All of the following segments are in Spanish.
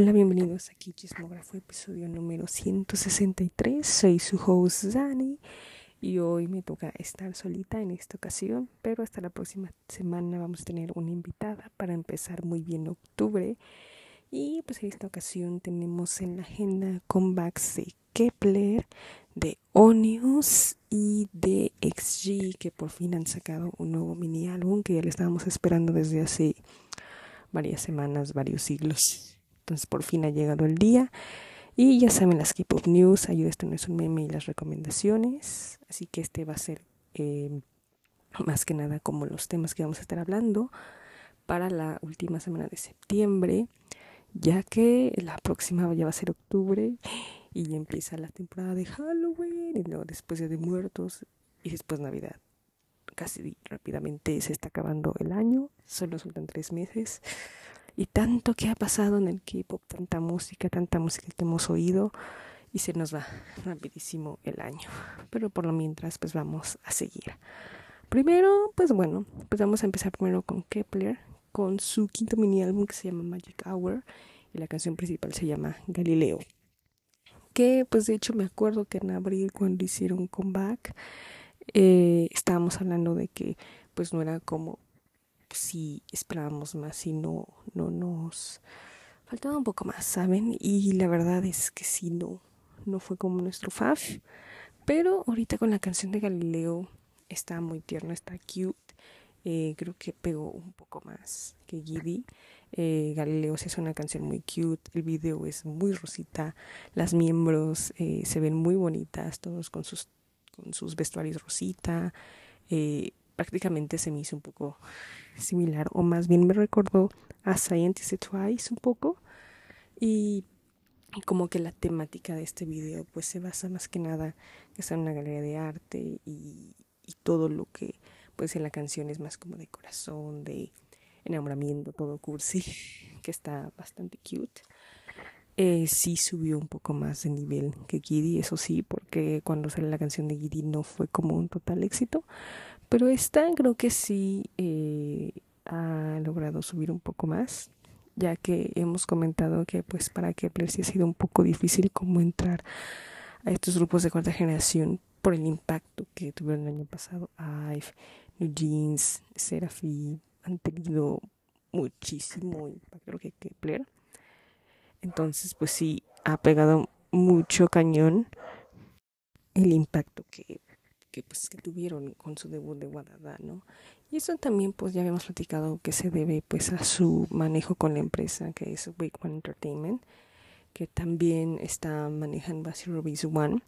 Hola, bienvenidos aquí Chismógrafo, episodio número 163. Soy su host Zani y hoy me toca estar solita en esta ocasión, pero hasta la próxima semana vamos a tener una invitada para empezar muy bien octubre. Y pues en esta ocasión tenemos en la agenda comebacks de Kepler, de Onius y de XG, que por fin han sacado un nuevo mini álbum que ya le estábamos esperando desde hace varias semanas, varios siglos. Entonces por fin ha llegado el día. Y ya saben las K-Pop News, ayuda, esto no es un meme y las recomendaciones. Así que este va a ser eh, más que nada como los temas que vamos a estar hablando para la última semana de septiembre, ya que la próxima ya va a ser octubre y empieza la temporada de Halloween y luego después de Muertos y después Navidad. Casi rápidamente se está acabando el año, solo faltan tres meses y tanto que ha pasado en el K-pop, tanta música, tanta música que hemos oído y se nos va rapidísimo el año. Pero por lo mientras, pues vamos a seguir. Primero, pues bueno, pues vamos a empezar primero con Kepler, con su quinto mini álbum que se llama Magic Hour y la canción principal se llama Galileo. Que pues de hecho me acuerdo que en abril cuando hicieron comeback eh, estábamos hablando de que pues no era como si esperábamos más y no, no nos faltaba un poco más, ¿saben? Y la verdad es que sí, no, no fue como nuestro faf. Pero ahorita con la canción de Galileo está muy tierno, está cute. Eh, creo que pegó un poco más que Giddy. Eh, Galileo sí es una canción muy cute, el video es muy rosita, las miembros eh, se ven muy bonitas, todos con sus, con sus vestuarios rosita. Eh, prácticamente se me hizo un poco similar, o más bien me recordó a Scientist Twice un poco. Y, como que la temática de este video pues se basa más que nada que está en una galería de arte y, todo lo que pues en la canción es más como de corazón, de enamoramiento, todo cursi, que está bastante cute. Eh, sí subió un poco más de nivel que Giddy, eso sí, porque cuando sale la canción de Giddy no fue como un total éxito, pero esta creo que sí eh, ha logrado subir un poco más, ya que hemos comentado que pues para Kepler sí ha sido un poco difícil como entrar a estos grupos de cuarta generación por el impacto que tuvieron el año pasado. IVE, New Jeans, Seraphim han tenido muchísimo impacto que Kepler. Entonces pues sí ha pegado mucho cañón el impacto que que pues que tuvieron con su debut de Guadada, ¿no? Y eso también pues ya habíamos platicado que se debe pues a su manejo con la empresa que es Big One Entertainment, que también está manejando a Zero Base One,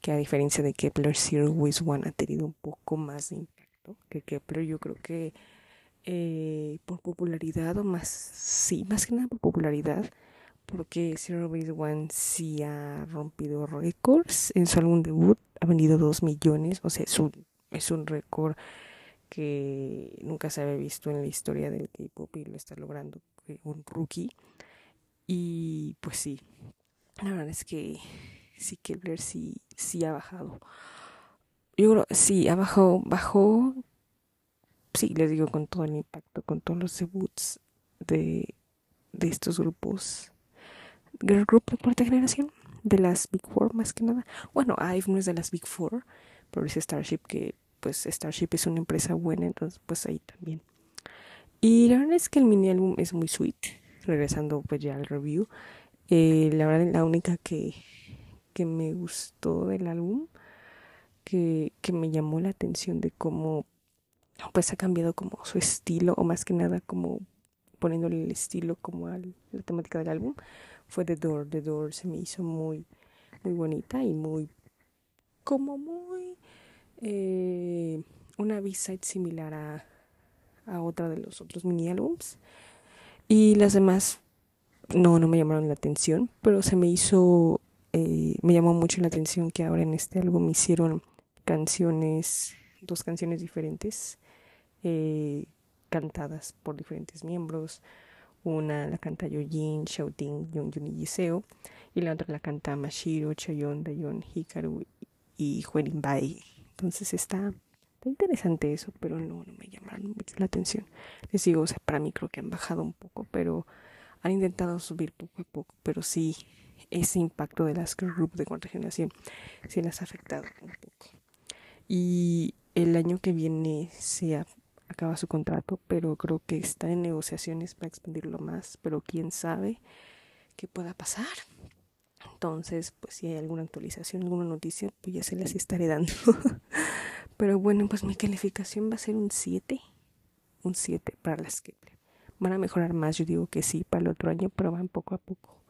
que a diferencia de Kepler, Zero Base One ha tenido un poco más de impacto que Kepler. Yo creo que eh, por popularidad o más, sí, más que nada por popularidad, porque Zero Base One sí ha rompido récords en su álbum debut, ha vendido 2 millones, o sea, es un, es un récord que nunca se había visto en la historia del K-pop y lo está logrando un rookie. Y pues sí, la verdad es que sí, Kepler sí, sí ha bajado. Yo creo, sí, ha bajado, bajó, sí, les digo, con todo el impacto, con todos los debuts de, de estos grupos girl group de cuarta generación, de las Big Four más que nada. Bueno, IVE no es de las Big Four, pero es Starship que pues Starship es una empresa buena, entonces pues ahí también. Y la verdad es que el mini álbum es muy sweet, regresando pues ya al review. Eh, la verdad la única que, que me gustó del álbum, que, que me llamó la atención de cómo pues ha cambiado como su estilo, o más que nada como poniéndole el estilo como a la temática del álbum, fue The Door. The Door se me hizo muy, muy bonita y muy, como muy, eh, una B-side similar a, a otra de los otros mini álbums. Y las demás no, no me llamaron la atención, pero se me hizo, eh, me llamó mucho la atención que ahora en este álbum hicieron canciones, dos canciones diferentes, eh, cantadas por diferentes miembros. Una la canta Yojin, Xiaoting, Yongyun y Giseo. Y la otra la canta Mashiro, Chayon, Dayon, Hikaru y Huerin Bai. Entonces está, está, interesante eso, pero no, no me llamaron mucho la atención. Les digo, o sea, para mí creo que han bajado un poco, pero han intentado subir poco a poco, pero sí, ese impacto de las group de cuarta generación sí las ha afectado un poco. Y el año que viene se acaba su contrato, pero creo que está en negociaciones para expandirlo más, pero quién sabe qué pueda pasar. Entonces, pues si hay alguna actualización, alguna noticia, pues ya se las estaré dando. Pero bueno, pues mi calificación va a ser un 7. Un 7 para las que Van a mejorar más, yo digo que sí, para el otro año, pero van poco a poco.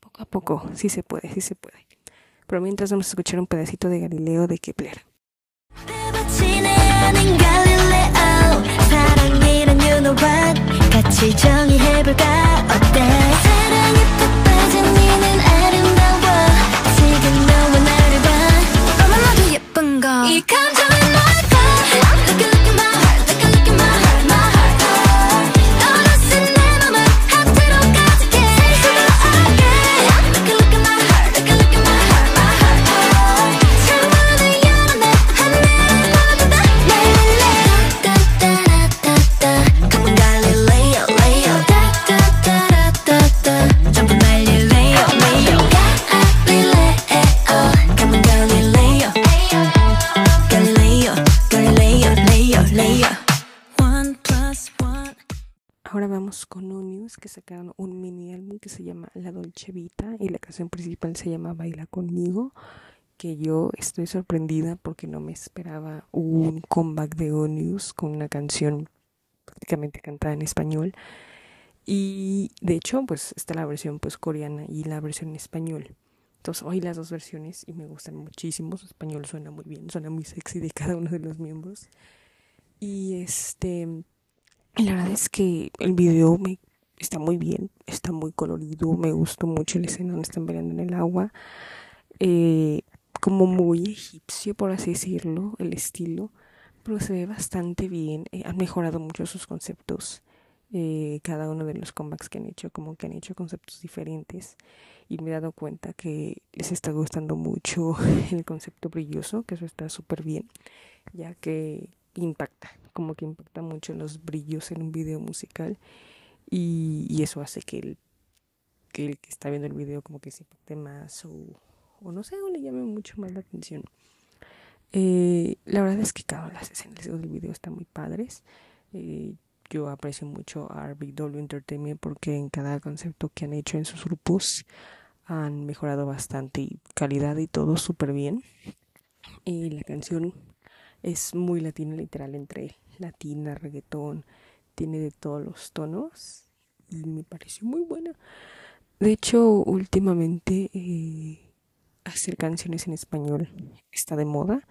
Poco a poco, sí se puede, sí se puede. Pero mientras vamos a escuchar un pedacito de Galileo de Kepler. 너와 같이 정의해볼까? 어때? 사랑이 뜻 La Dolce Vita y la canción principal se llama Baila conmigo, que yo estoy sorprendida porque no me esperaba un comeback de Onius con una canción prácticamente cantada en español. Y de hecho, pues está la versión pues coreana y la versión en español. Entonces oí las dos versiones y me gustan muchísimo. Su español suena muy bien, suena muy sexy de cada uno de los miembros. Y este la verdad es que el video me está muy bien, está muy colorido, me gustó mucho la escena donde están bailando en el agua, eh, como muy egipcio por así decirlo, el estilo, pero se ve bastante bien, eh, han mejorado mucho sus conceptos, eh, cada uno de los comebacks que han hecho, como que han hecho conceptos diferentes y me he dado cuenta que les está gustando mucho el concepto brilloso, que eso está súper bien, ya que impacta, como que impacta mucho los brillos en un video musical y, eso hace que el, que está viendo el video como que se impacte más o, no sé, o le llame mucho más la atención. Eh, la verdad es que cada las escenas del video están muy padres. Eh, yo aprecio mucho a RBW Entertainment porque en cada concepto que han hecho en sus grupos han mejorado bastante y calidad y todo súper bien. Y la canción es muy latina, literal, entre latina, reggaetón, tiene de todos los tonos y me pareció muy buena. De hecho, últimamente eh, hacer canciones en español está de moda.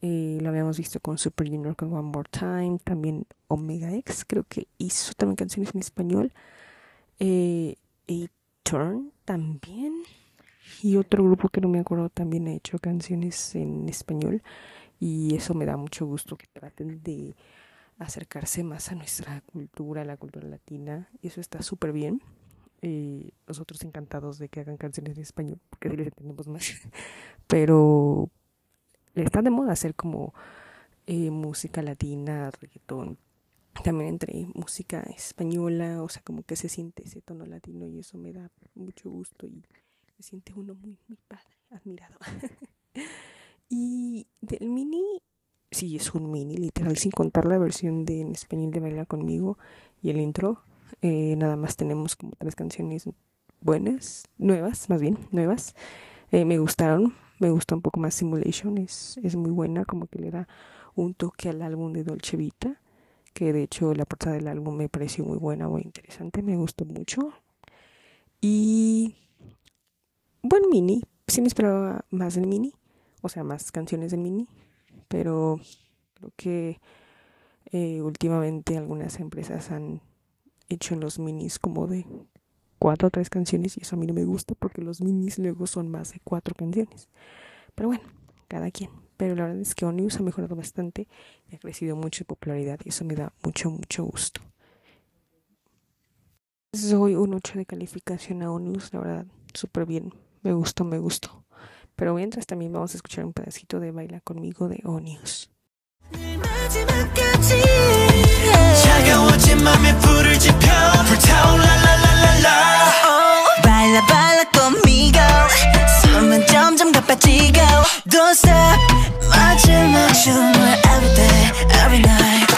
Eh, lo habíamos visto con Super Junior con One More Time, también Omega X, creo que hizo también canciones en español. Eh, Turn también. Y otro grupo que no me acuerdo también ha hecho canciones en español y eso me da mucho gusto que traten de acercarse más a nuestra cultura, a la cultura latina y eso está súper bien. Eh, nosotros encantados de que hagan canciones en español porque así les entendemos más, pero está de moda hacer como eh, música latina, reggaetón, también entre música española, o sea, como que se siente ese tono latino y eso me da mucho gusto y se siente uno muy, muy padre, admirado. Y del mini, sí, es un mini, literal, sin contar la versión de en español de Baila conmigo y el intro. Eh, nada más tenemos como tres canciones buenas, nuevas, más bien, nuevas. Eh, me gustaron, me gustó un poco más Simulation, es, es muy buena, como que le da un toque al álbum de Dolce Vita, que de hecho la portada del álbum me pareció muy buena, muy interesante, me gustó mucho. Y buen mini, sí me esperaba más del mini, o sea, más canciones de mini, pero creo que eh, últimamente algunas empresas han hecho los minis como de cuatro o tres canciones y eso a mí no me gusta porque los minis luego son más de cuatro canciones. Pero bueno, cada quien. Pero la verdad es que Onius ha mejorado bastante y ha crecido mucho en popularidad y eso me da mucho, mucho gusto. Soy un 8 de calificación a Onius, la verdad, súper bien. Me gustó, me gustó. Pero mientras también vamos a escuchar un pedacito de Baila conmigo de Onius. 차가워진 맘에 불을 지펴 불타올라 라라라 Ahora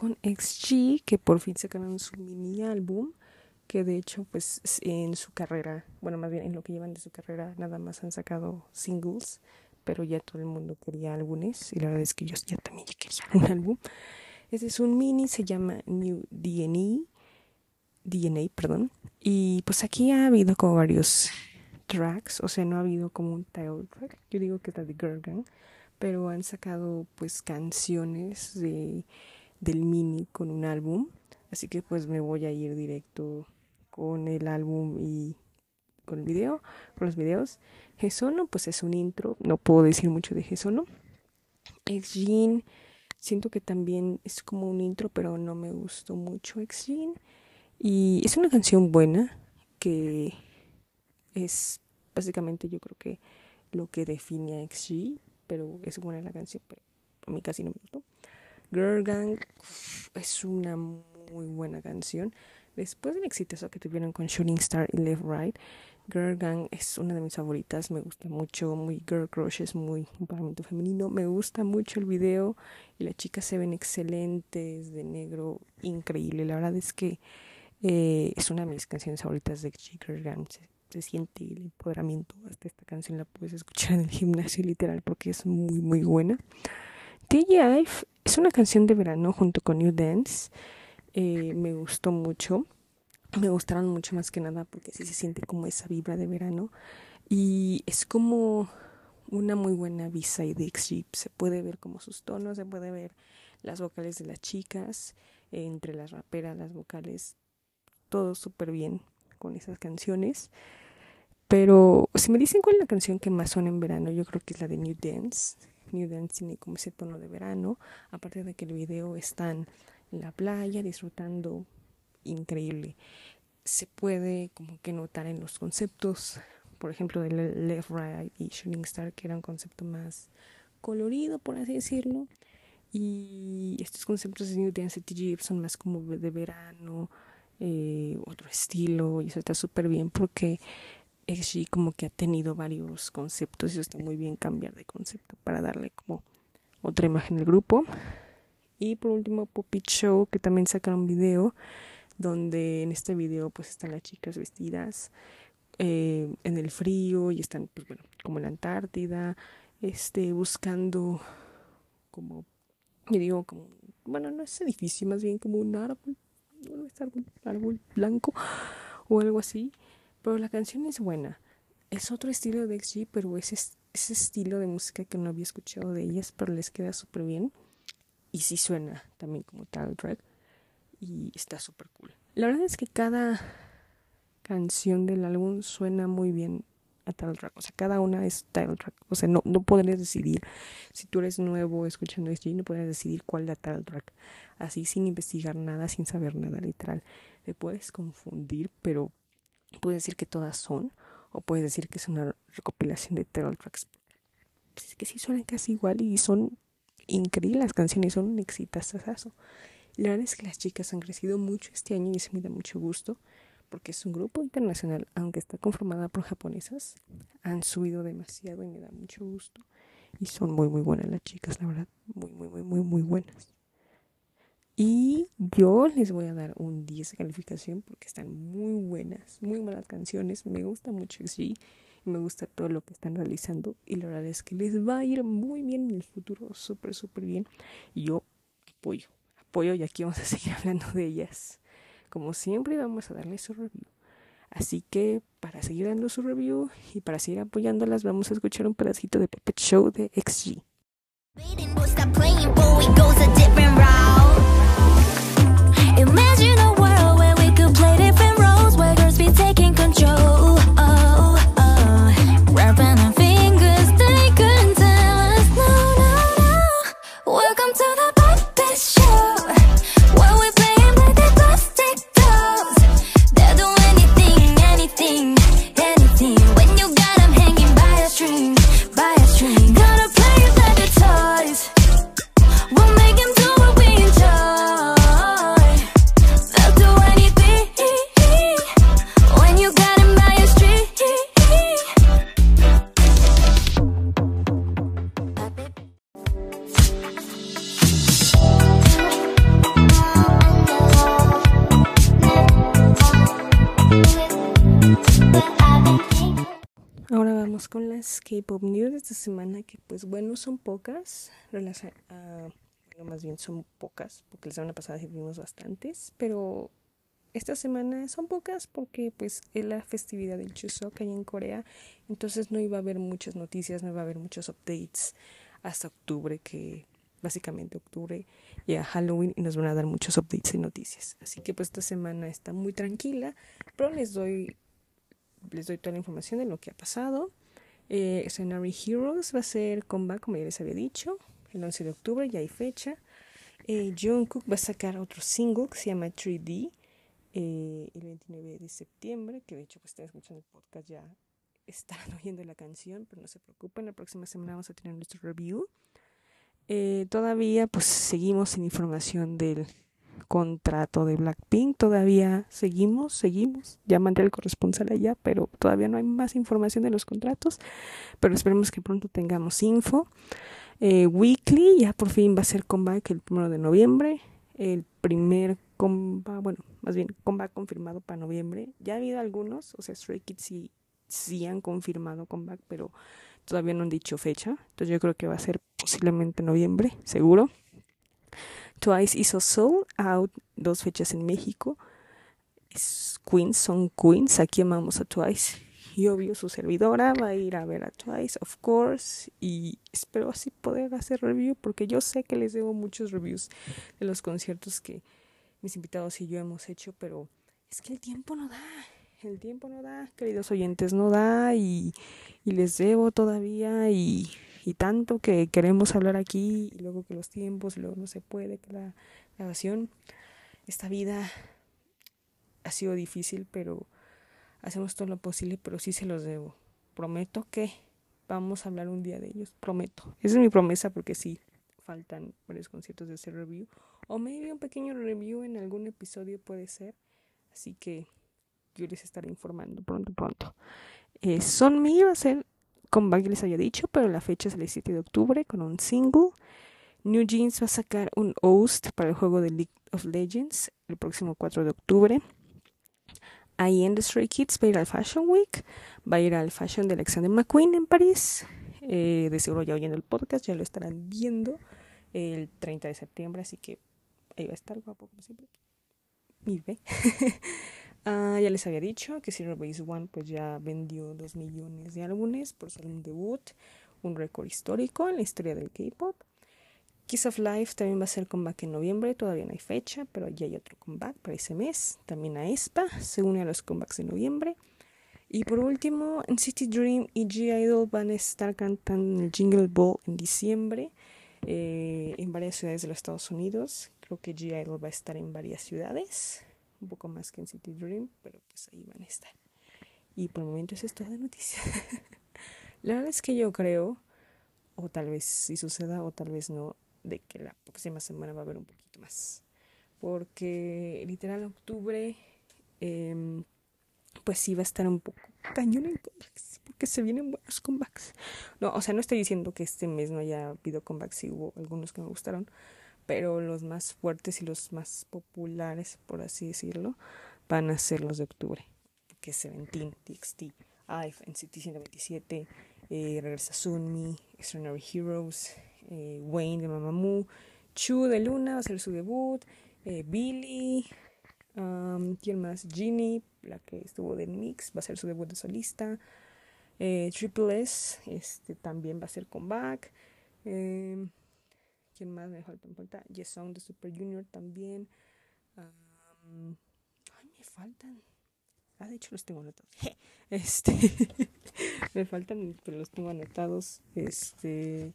Con XG, que por fin sacaron su mini álbum, que de hecho pues en su carrera, bueno más bien en lo que llevan de su carrera, nada más han sacado singles, pero ya todo el mundo quería álbumes y la verdad es que yo ya también ya quería un álbum. Este es un mini, se llama New DNA, DNA, perdón, y pues aquí ha habido como varios tracks, o sea, no ha habido como un title track, yo digo que está de Girl Gang, pero han sacado pues canciones de, del mini con un álbum, así que pues me voy a ir directo con el álbum y con el video, con los videos. Gesono pues es un intro, no puedo decir mucho de Gesono. Ex Jean, siento que también es como un intro, pero no me gustó mucho Ex Jean. Y es una canción buena que es básicamente yo creo que lo que define a XG pero es buena la canción, pero a mí casi no me gustó. Girl Gang es una muy buena canción. Después del exitoso que tuvieron con Shooting Star y Left Right, Girl Gang es una de mis favoritas. Me gusta mucho, muy girl crush, es muy empoderamiento femenino. Me gusta mucho el video y las chicas se ven excelentes, de negro, increíble. La verdad es que eh, es una de mis canciones favoritas de Girl Gang se siente el empoderamiento. Hasta esta canción la puedes escuchar en el gimnasio literal porque es muy muy buena. TGI es una canción de verano junto con New Dance. Eh, me gustó mucho. Me gustaron mucho más que nada porque sí se siente como esa vibra de verano. Y es como una muy buena visa y de Se puede ver como sus tonos, se puede ver las vocales de las chicas, entre las raperas, las vocales, todo súper bien con esas canciones. Pero si me dicen cuál es la canción que más suena en verano, yo creo que es la de New Dance. New Dance tiene como ese tono de verano, aparte de que el video está en la playa disfrutando increíble. Se puede como que notar en los conceptos, por ejemplo, de Left Right y Shooting Star, que era un concepto más colorido, por así decirlo. Y estos conceptos de New Dance y TG son más como de verano, eh, otro estilo, y eso está súper bien porque XG como que ha tenido varios conceptos y está muy bien cambiar de concepto para darle como otra imagen al grupo. Y por último, Puppet Show, que también sacaron un video, donde en este video pues están las chicas vestidas eh, en el frío y están pues bueno, como en la Antártida, este, buscando como, yo digo como, bueno, no es edificio, más bien como un árbol, un árbol blanco o algo así pero la canción es buena. Es otro estilo de XG, pero es ese estilo de música que no había escuchado de ellas, pero les queda súper bien. Y sí suena también como tal track. Y está súper cool. La verdad es que cada canción del álbum suena muy bien a tal track. O sea, cada una es title track. O sea, no, no podrías decidir. Si tú eres nuevo escuchando XG, no podrías decidir cuál la track. Así, sin investigar nada, sin saber nada, literal. Te puedes confundir, pero Puedes decir que todas son, o puedes decir que es una recopilación de title tracks. Pues es que sí suenan casi igual y son increíbles las canciones, son un exitazo. La verdad es que las chicas han crecido mucho este año y eso me da mucho gusto porque es un grupo internacional, aunque está conformada por japonesas, han subido demasiado y me da mucho gusto. Y son muy, muy buenas las chicas, la verdad, muy, muy, muy, muy, muy buenas. Y yo les voy a dar un 10 de calificación porque están muy buenas, muy buenas canciones. Me gusta mucho sí, me gusta todo lo que están realizando. Y la verdad es que les va a ir muy bien en el futuro, súper, súper bien. Y yo apoyo, apoyo y aquí vamos a seguir hablando de ellas. Como siempre, vamos a darles su review. Así que para seguir dando su review y para seguir apoyándolas, vamos a escuchar un pedacito de Puppet Show de XG. K-pop news de esta semana que pues bueno son pocas, bueno más bien son pocas, porque la semana pasada vimos bastantes, pero esta semana son pocas porque pues es la festividad del Chuseok ahí en Corea, entonces no iba a haber muchas noticias, no iba a haber muchos updates hasta octubre, que básicamente octubre llega Halloween y nos van a dar muchos updates y noticias. Así que pues esta semana está muy tranquila, pero les doy les doy toda la información de lo que ha pasado. Eh, Heroes va a ser comeback, como ya les había dicho, el 11 de octubre, ya hay fecha. Eh, Jungkook va a sacar otro single que se llama 3D eh, el 29 de septiembre, que de hecho pues están escuchando el podcast ya están oyendo la canción, pero no se preocupen, la próxima semana vamos a tener nuestro review. Eh, todavía pues seguimos sin información del contrato de Blackpink, todavía seguimos, seguimos, ya mandé al corresponsal allá, pero todavía no hay más información de los contratos, pero esperemos que pronto tengamos info. Eh, weekly ya por fin va a ser comeback el 1 de noviembre, el primer comeback, bueno, más bien comeback confirmado para noviembre. Ya ha habido algunos, o sea, Stray Kids sí, sí han confirmado comeback, pero todavía no han dicho fecha. Entonces yo creo que va a ser posiblemente noviembre, seguro. Twice hizo Soul Out, dos fechas en México. Queens, son Queens, aquí amamos a Twice. Y obvio su servidora va a ir a ver a Twice, of course. Y espero así poder hacer review porque yo sé que les debo muchos reviews de los conciertos que mis invitados y yo hemos hecho, pero es que el tiempo no da, el tiempo no da, queridos oyentes, no da y, les debo todavía y, tanto que queremos hablar aquí y luego que los tiempos, luego no se puede, que la grabación, esta vida ha sido difícil, pero hacemos todo lo posible, pero sí se los debo. Prometo que vamos a hablar un día de ellos, prometo. Esa es mi promesa porque sí, faltan varios conciertos de ese review. O maybe un pequeño review en algún episodio puede ser. Así que yo les estaré informando pronto, pronto. Eh, Son Me va a ser, como les había dicho, pero la fecha es el 17 de octubre con un single. New Jeans va a sacar un host para el juego de League of Legends el próximo 4 de octubre. Ahí en The Stray Kids va a ir al Fashion Week, va a ir al Fashion de Alexander McQueen en París. Eh, de seguro ya oyendo el podcast, ya lo estarán viendo el 30 de septiembre, así que ahí va a estar guapo como siempre. Mire. ah, ya les había dicho que Zero Base One pues ya vendió 2 millones de álbumes por su álbum debut, un récord histórico en la historia del K-pop. Kiss of Life también va a ser comeback en noviembre, todavía no hay fecha, pero ya hay otro comeback para ese mes. También a ESPA se une a los comebacks de noviembre. Y por último, en City Dream y G-Idol van a estar cantando el Jingle Ball en diciembre eh, en varias ciudades de los Estados Unidos. Creo que G-Idol va a estar en varias ciudades, un poco más que en City Dream, pero pues ahí van a estar. Y por el momento es esto de noticias. la verdad es que yo creo, o tal vez si suceda o tal vez no, de que la próxima semana va a haber un poquito más. Porque literal octubre... Eh, pues sí va a estar un poco cañón en comebacks, porque se vienen buenos comebacks. No, o sea, no estoy diciendo que este mes no haya habido comebacks, y hubo algunos que me gustaron, pero los más fuertes y los más populares, por así decirlo, van a ser los de octubre, que es Seventeen, TXT, IVE, NCT 127, eh, Regresa Sunmi, Extraordinary Heroes, eh, Wayne de Mamamoo, Chu de Luna va a ser su debut, eh, Billy, Um, ¿Quién más? Ginny, la que estuvo de Mix, va a ser su debut de solista. Eh, Triple S, este también va a ser comeback. ¿Quién más me falta? Me falta Song de Super Junior también. Um, ay, me faltan. Ah, de hecho los tengo anotados. Este, me faltan, pero los tengo anotados. Este,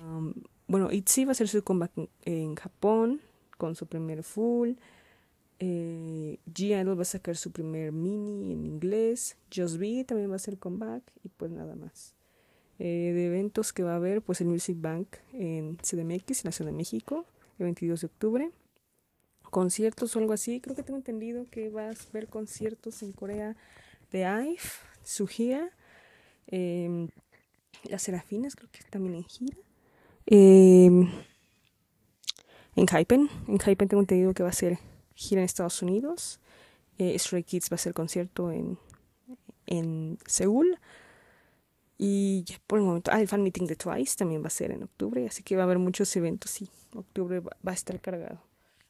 um, bueno, ITZY va a ser su comeback en Japón con su primer full. Eh, G-Idol va a sacar su primer mini en inglés. Just Be también va a hacer comeback. Y pues nada más. Eh, de eventos que va a haber, pues el Music Bank en CDMX, en la Ciudad de México, el 22 de octubre. Conciertos o algo así. Creo que tengo entendido que vas a ver conciertos en Corea de IVE, su gira. Em, las Serafinas, creo que también en gira. Em, en Hypen. En Hypen tengo entendido que va a ser gira en Estados Unidos. Eh, Stray Kids va a hacer concierto en, en Seúl. Y ya por el momento, ah, el fan meeting de Twice también va a ser en octubre, así que va a haber muchos eventos, sí, octubre va, a estar cargado.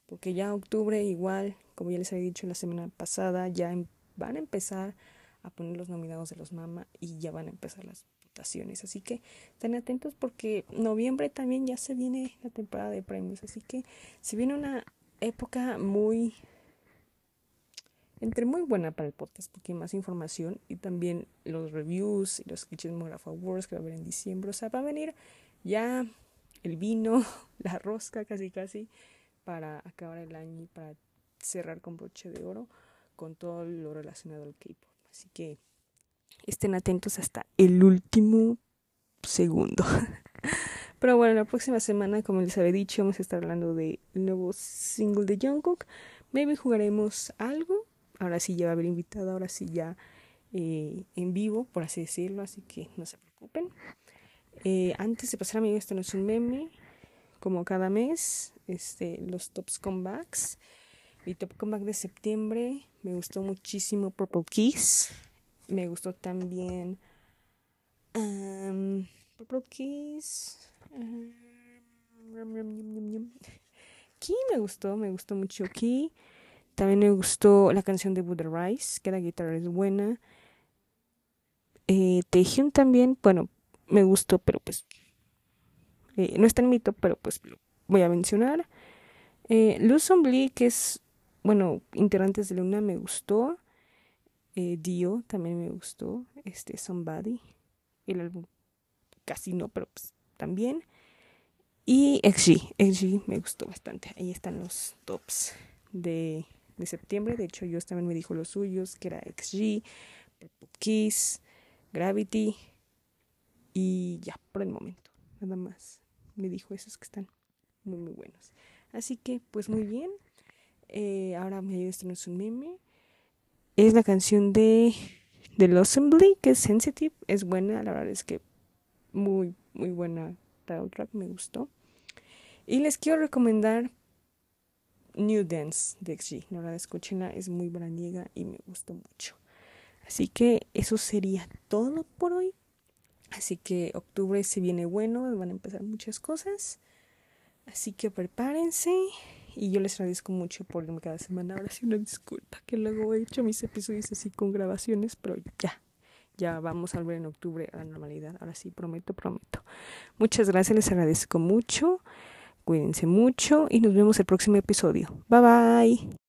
Porque ya octubre igual, como ya les había dicho la semana pasada, ya em, van a empezar a poner los nominados de los Mama y ya van a empezar las votaciones. Así que estén atentos porque noviembre también ya se viene la temporada de premios. Así que se viene una época muy entre muy buena para el podcast porque más información y también los reviews y los Kitchenograph Awards que va a haber en diciembre. O sea, va a venir ya el vino, la rosca casi casi para acabar el año y para cerrar con broche de oro con todo lo relacionado al K-pop. Así que estén atentos hasta el último segundo. Pero bueno, la próxima semana, como les había dicho, vamos a estar hablando del nuevo single de Jungkook. Maybe jugaremos algo ahora sí ya va a haber invitado, ahora sí ya eh, en vivo, por así decirlo, así que no se preocupen. Eh, antes de pasar a mí, esto no es un meme, como cada mes, este, los tops comebacks. Mi top comeback de septiembre me gustó muchísimo Purple Kiss. Me gustó también um, Purple Kiss. Um, Key me gustó, me gustó mucho Key. También me gustó la canción de Buddha Rice, que la guitarra es buena. Eh, también, bueno, me gustó, pero pues eh, no está en mito, pero pues lo voy a mencionar. Eh, Luz que es, bueno, integrantes de Luna, me gustó. Eh, Dio también me gustó. Este, Somebody. El álbum casi no, pero pues también. Y XG, XG me gustó bastante. Ahí están los tops de de septiembre. De hecho, yo también me dijo los suyos, que era XG, Kiss, Gravity y ya, por el momento, nada más. Me dijo esos que están muy, muy buenos. Así que, pues muy bien. Eh, ahora me ayuda a es un meme. Es la canción de, de Los Assembly, que es Sensitive. Es buena, la verdad es que muy, muy buena track, me gustó. Y les quiero recomendar New Dance de XG. La escúchenla, es muy braniega y me gustó mucho. Así que eso sería todo por hoy. Así que octubre se viene bueno, van a empezar muchas cosas. Así que prepárense. Y yo les agradezco mucho por irme cada semana. Ahora sí una disculpa que luego he hecho mis episodios así con grabaciones, pero ya. Ya vamos a volver en octubre a la normalidad. Ahora sí, prometo, prometo. Muchas gracias, les agradezco mucho. Cuídense mucho y nos vemos el próximo episodio. Bye bye.